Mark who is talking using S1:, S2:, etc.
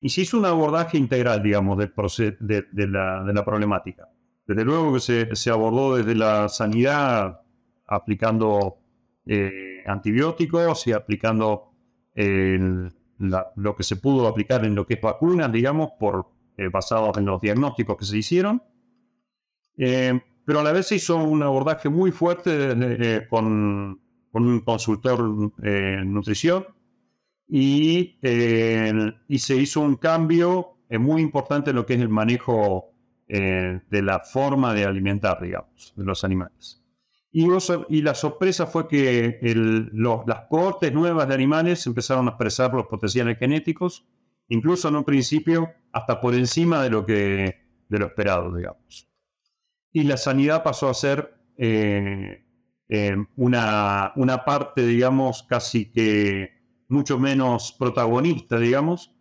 S1: y se hizo un abordaje integral, digamos, del de, de, la, de, la, problemática. Desde luego que se, se abordó desde la sanidad aplicando eh, antibióticos y aplicando lo que se pudo aplicar en lo que es vacunas, digamos, por, eh, basados en los diagnósticos que se hicieron. Eh, pero a la vez se hizo un abordaje muy fuerte con, con, un consultor en nutrición y, y, se hizo un cambio muy importante en lo que es el manejo de la forma de alimentar, digamos, de los animales. Y, la sorpresa fue que las cohortes nuevas de animales empezaron a expresar los potenciales genéticos, incluso en un principio hasta por encima de lo, que, de lo esperado, digamos. Y la sanidad pasó a ser eh, eh, una, una parte, digamos, casi que mucho menos protagonista, digamos,